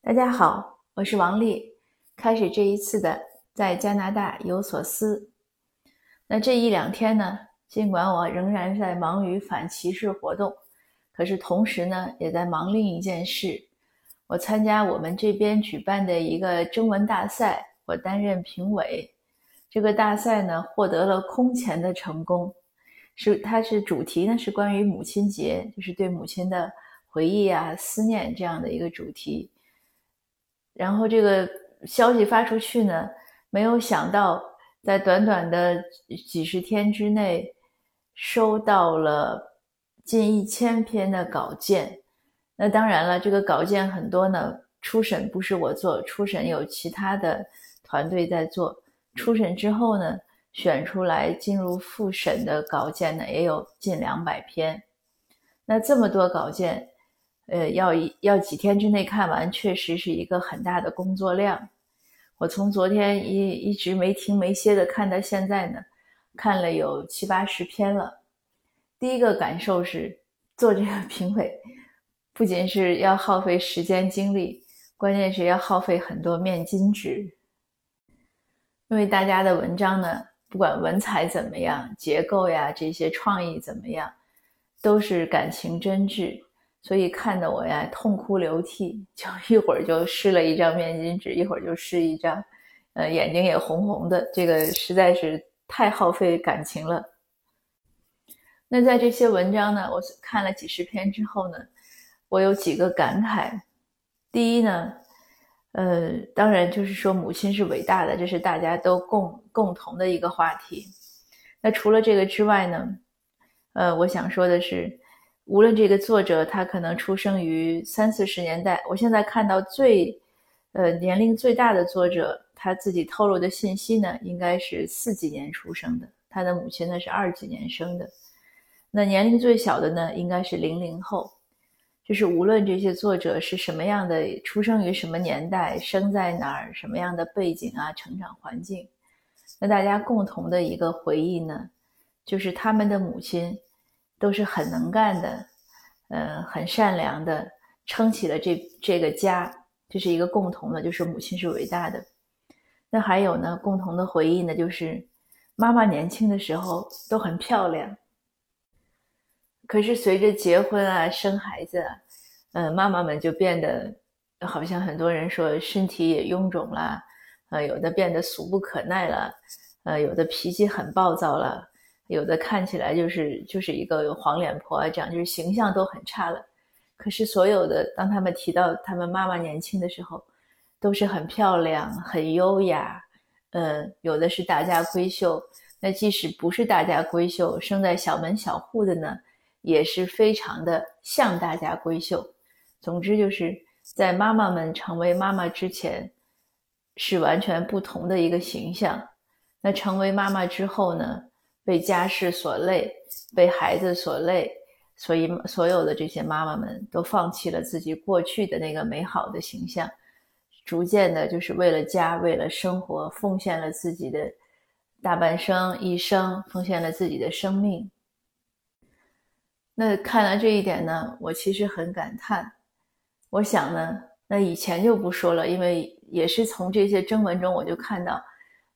大家好，我是王丽。开始这一次的在加拿大有所思。那这一两天呢，尽管我仍然在忙于反歧视活动，可是同时呢，也在忙另一件事。我参加我们这边举办的一个征文大赛，我担任评委。这个大赛呢，获得了空前的成功。是，它是主题呢，是关于母亲节，就是对母亲的回忆啊、思念这样的一个主题。然后这个消息发出去呢，没有想到在短短的几十天之内，收到了近一千篇的稿件。那当然了，这个稿件很多呢，初审不是我做，初审有其他的团队在做。初审之后呢，选出来进入复审的稿件呢，也有近两百篇。那这么多稿件。呃，要一要几天之内看完，确实是一个很大的工作量。我从昨天一一直没停没歇的看到现在呢，看了有七八十篇了。第一个感受是，做这个 评委，不仅是要耗费时间精力，关键是要耗费很多面巾纸。因为大家的文章呢，不管文采怎么样，结构呀这些创意怎么样，都是感情真挚。所以看得我呀痛哭流涕，就一会儿就湿了一张面巾纸，一会儿就湿一张，呃，眼睛也红红的。这个实在是太耗费感情了。那在这些文章呢，我看了几十篇之后呢，我有几个感慨。第一呢，呃，当然就是说母亲是伟大的，这是大家都共共同的一个话题。那除了这个之外呢，呃，我想说的是。无论这个作者他可能出生于三四十年代，我现在看到最，呃，年龄最大的作者他自己透露的信息呢，应该是四几年出生的，他的母亲呢是二几年生的，那年龄最小的呢应该是零零后，就是无论这些作者是什么样的，出生于什么年代，生在哪儿，什么样的背景啊，成长环境，那大家共同的一个回忆呢，就是他们的母亲。都是很能干的，嗯，很善良的，撑起了这这个家，这是一个共同的，就是母亲是伟大的。那还有呢，共同的回忆呢，就是妈妈年轻的时候都很漂亮，可是随着结婚啊、生孩子，啊嗯，妈妈们就变得好像很多人说身体也臃肿了，呃，有的变得俗不可耐了，呃，有的脾气很暴躁了。有的看起来就是就是一个黄脸婆啊，这样就是形象都很差了。可是所有的当他们提到他们妈妈年轻的时候，都是很漂亮、很优雅。嗯，有的是大家闺秀。那即使不是大家闺秀，生在小门小户的呢，也是非常的像大家闺秀。总之就是在妈妈们成为妈妈之前，是完全不同的一个形象。那成为妈妈之后呢？被家事所累，被孩子所累，所以所有的这些妈妈们都放弃了自己过去的那个美好的形象，逐渐的，就是为了家，为了生活，奉献了自己的大半生、一生，奉献了自己的生命。那看了这一点呢，我其实很感叹。我想呢，那以前就不说了，因为也是从这些征文中，我就看到。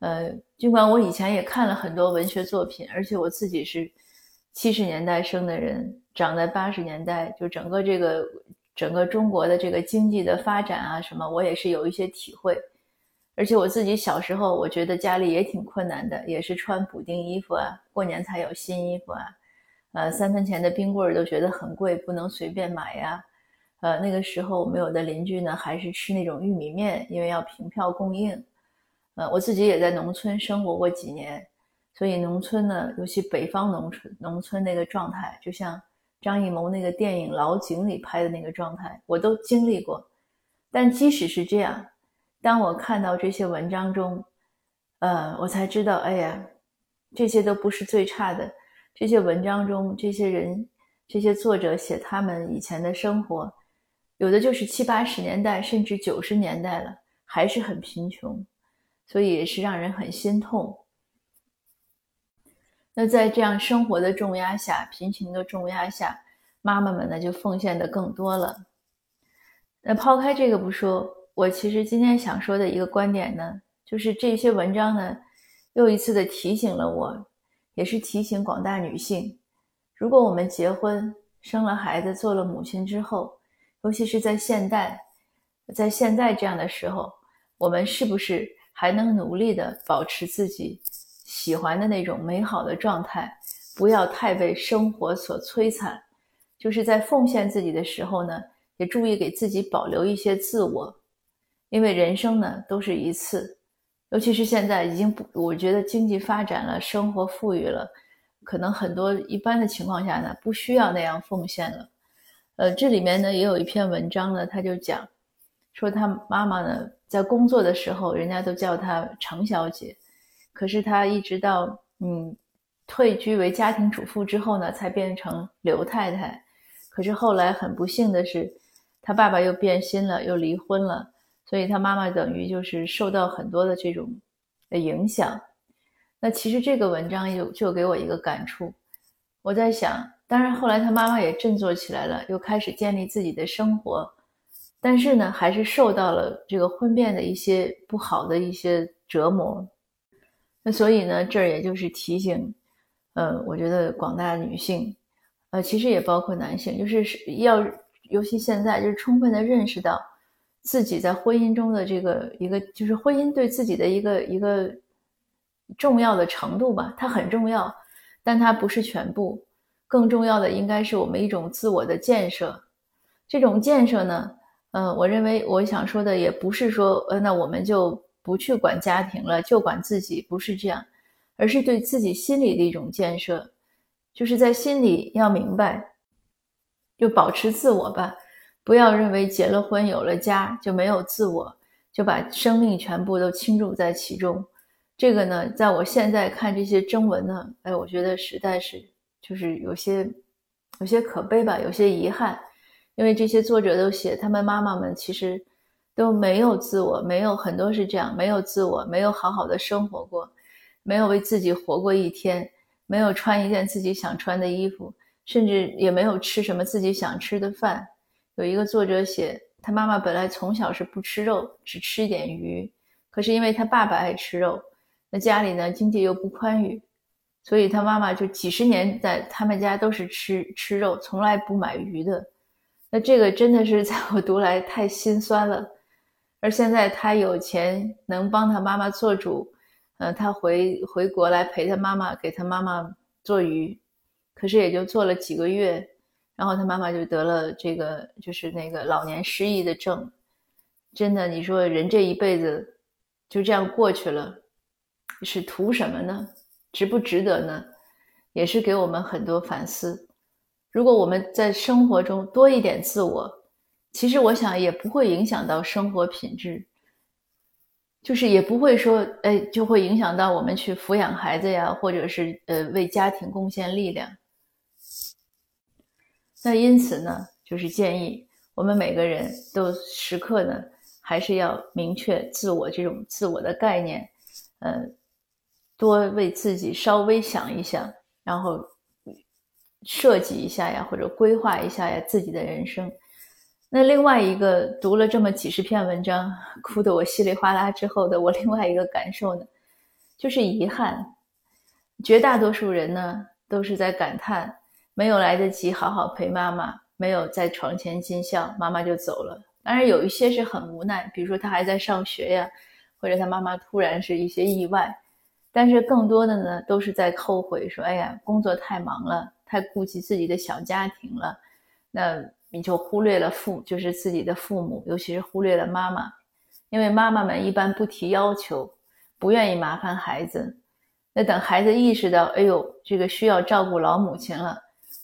呃，尽管我以前也看了很多文学作品，而且我自己是七十年代生的人，长在八十年代，就整个这个整个中国的这个经济的发展啊，什么我也是有一些体会。而且我自己小时候，我觉得家里也挺困难的，也是穿补丁衣服啊，过年才有新衣服啊，呃，三分钱的冰棍儿都觉得很贵，不能随便买呀。呃，那个时候我们有的邻居呢，还是吃那种玉米面，因为要凭票供应。呃，我自己也在农村生活过几年，所以农村呢，尤其北方农村，农村那个状态，就像张艺谋那个电影《老井》里拍的那个状态，我都经历过。但即使是这样，当我看到这些文章中，呃，我才知道，哎呀，这些都不是最差的。这些文章中，这些人，这些作者写他们以前的生活，有的就是七八十年代，甚至九十年代了，还是很贫穷。所以也是让人很心痛。那在这样生活的重压下，贫穷的重压下，妈妈们呢就奉献的更多了。那抛开这个不说，我其实今天想说的一个观点呢，就是这些文章呢，又一次的提醒了我，也是提醒广大女性，如果我们结婚、生了孩子、做了母亲之后，尤其是在现代，在现在这样的时候，我们是不是还能努力的保持自己喜欢的那种美好的状态，不要太被生活所摧残？就是在奉献自己的时候呢？也注意给自己保留一些自我，因为人生呢都是一次，尤其是现在已经不，我觉得经济发展了，生活富裕了，可能很多一般的情况下呢不需要那样奉献了。呃，这里面呢也有一篇文章呢，他就讲说他妈妈呢在工作的时候，人家都叫她程小姐，可是她一直到嗯退居为家庭主妇之后呢，才变成刘太太。可是后来很不幸的是。他爸爸又变心了，又离婚了，所以他妈妈等于就是受到很多的这种的影响。那其实这个文章就就给我一个感触，我在想，当然后来他妈妈也振作起来了，又开始建立自己的生活，但是呢，还是受到了这个婚变的一些不好的一些折磨。那所以呢，这儿也就是提醒，呃，我觉得广大女性，呃，其实也包括男性，就是要。尤其现在，就是充分的认识到自己在婚姻中的这个一个，就是婚姻对自己的一个一个重要的程度吧。它很重要，但它不是全部。更重要的应该是我们一种自我的建设。这种建设呢，嗯，我认为我想说的也不是说，呃，那我们就不去管家庭了，就管自己，不是这样，而是对自己心理的一种建设，就是在心里要明白。就保持自我吧，不要认为结了婚有了家就没有自我，就把生命全部都倾注在其中。这个呢，在我现在看这些征文呢，哎，我觉得实在是就是有些有些可悲吧，有些遗憾，因为这些作者都写他们妈妈们其实都没有自我，没有很多是这样，没有自我，没有好好的生活过，没有为自己活过一天，没有穿一件自己想穿的衣服。甚至也没有吃什么自己想吃的饭。有一个作者写，他妈妈本来从小是不吃肉，只吃一点鱼。可是因为他爸爸爱吃肉，那家里呢经济又不宽裕，所以他妈妈就几十年在他们家都是吃吃肉，从来不买鱼的。那这个真的是 在我读来太心酸了。而现在他有钱能帮他妈妈做主，呃，他回回国来陪他妈妈，给他妈妈做鱼。可是也就做了几个月，然后他妈妈就得了这个，就是那个老年失忆的症。真的，你说人这一辈子就这样过去了，是图什么呢？值不值得呢？也是给我们很多反思。如果我们在生活中多一点自我，其实我想也不会影响到生活品质。就是也不会说，哎，就会影响到我们去抚养孩子呀，或者是呃为家庭贡献力量。那因此呢，就是建议我们每个人都时刻呢，还是要明确自我这种自我的概念，呃，多为自己稍微想一想，然后设计一下呀，或者规划一下呀自己的人生。那另外一个读了这么几十篇文章，哭得我稀里哗啦之后的我另外一个感受呢，就是遗憾。绝大多数人呢，都是在感叹。没有来得及好好陪妈妈，没有在床前尽孝，妈妈就走了。当然有一些是很无奈，比如说他还在上学呀，或者他妈妈突然是一些意外。但是更多的呢，都是在后悔说：“哎呀，工作太忙了，太顾及自己的小家庭了，那你就忽略了父，就是自己的父母，尤其是忽略了妈妈，因为妈妈们一般不提要求，不愿意麻烦孩子。那等孩子意识到，哎呦，这个需要照顾老母亲了。”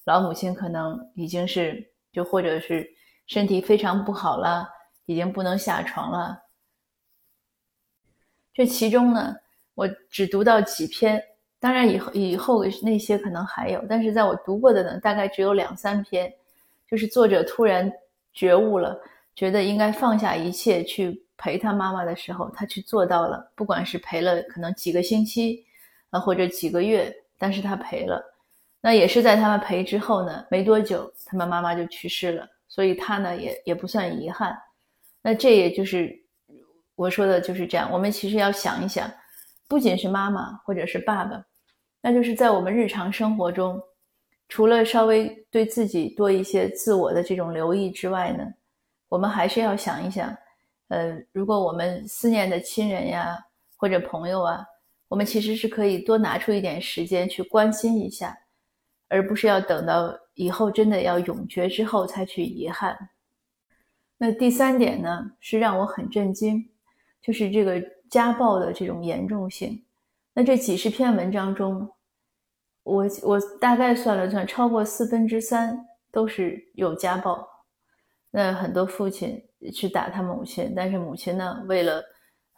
老母亲可能已经是，就或者是身体非常不好了，已经不能下床了。这其中呢，我只读到几篇，当然以后以后那些可能还有，但是在我读过的呢，大概只有两三篇，就是作者突然觉悟了，觉得应该放下一切去陪他妈妈的时候，他去做到了，不管是陪了可能几个星期，啊或者几个月，但是他陪了。那也是在他们陪之后呢，没多久，他们妈妈就去世了，所以他呢也也不算遗憾。那这也就是我说的就是这样。我们其实要想一想，不仅是妈妈或者是爸爸，那就是在我们日常生活中，除了稍微对自己多一些自我的这种留意之外呢，我们还是要想一想，呃，如果我们思念的亲人呀或者朋友啊，我们其实是可以多拿出一点时间去关心一下，而不是要等到以后真的要永绝之后才去遗憾。那第三点呢，是让我很震惊，就是这个家暴的这种严重性。那这几十篇文章中，我我大概算了算，超过四分之三都是有家暴。那很多父亲去打他母亲，但是母亲呢，为了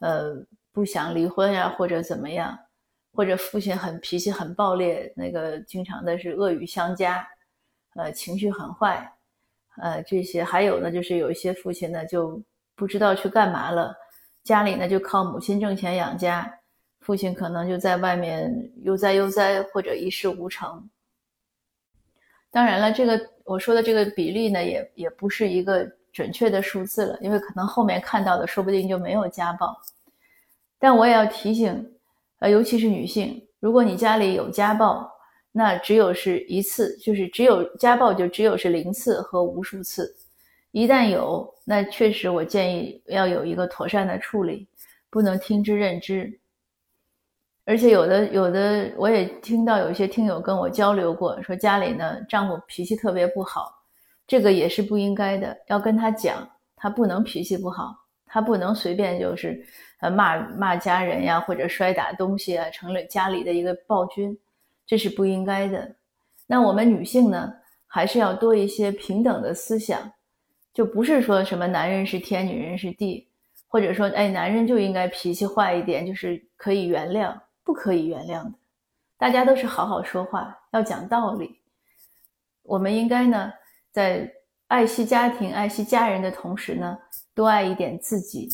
呃不想离婚呀，或者怎么样，或者父亲很脾气很暴烈，那个经常的是恶语相加，呃情绪很坏。呃，这些还有呢，就是有一些父亲呢就不知道去干嘛了，家里呢就靠母亲挣钱养家，父亲可能就在外面悠哉悠哉或者一事无成。当然了，这个我说的这个比例呢，也也不是一个准确的数字了，因为可能后面看到的说不定就没有家暴。但我也要提醒，呃，尤其是女性，如果你家里有家暴，那只有是一次，就是只有家暴就只有是零次和无数次。一旦有，那确实我建议要有一个妥善的处理，不能听之任之。而且有的有的，我也听到有些听友跟我交流过，说家里呢丈夫脾气特别不好，这个也是不应该的，要跟他讲，他不能脾气不好，他不能随便就是呃骂骂家人呀，或者摔打东西啊，成了家里的一个暴君。这是不应该的。那我们女性呢，还是要多一些平等的思想，就不是说什么男人是天，女人是地，或者说，哎，男人就应该脾气坏一点，就是可以原谅，不可以原谅的。大家都是好好说话，要讲道理。我们应该呢，在爱惜家庭、爱惜家人的同时呢，多爱一点自己。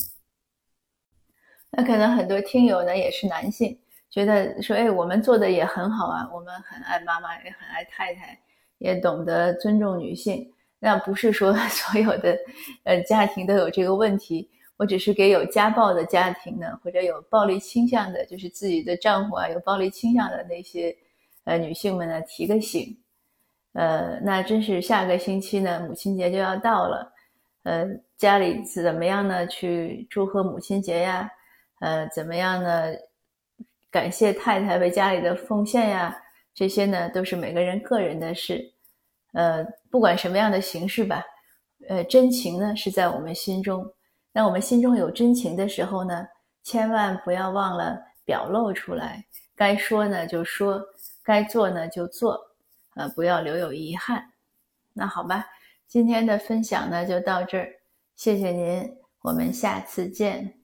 那可能很多听友呢，也是男性。觉得说，哎，我们做的也很好啊，我们很爱妈妈，也很爱太太，也懂得尊重女性。那不是说 所有的呃家庭都有这个问题，我只是给有家暴的家庭呢，或者有暴力倾向的，就是自己的丈夫啊有暴力倾向的那些呃女性们呢提个醒。呃，那真是下个星期呢，母亲节就要到了，呃，家里怎么样呢？去祝贺母亲节呀？呃，怎么样呢？感谢太太为家里的奉献呀，这些呢都是每个人个人的事，呃，不管什么样的形式吧，呃，真情呢是在我们心中。那我们心中有真情的时候呢，千万不要忘了表露出来，该说呢就说，该做呢就做，呃，不要留有遗憾。那好吧，今天的分享呢就到这儿，谢谢您，我们下次见。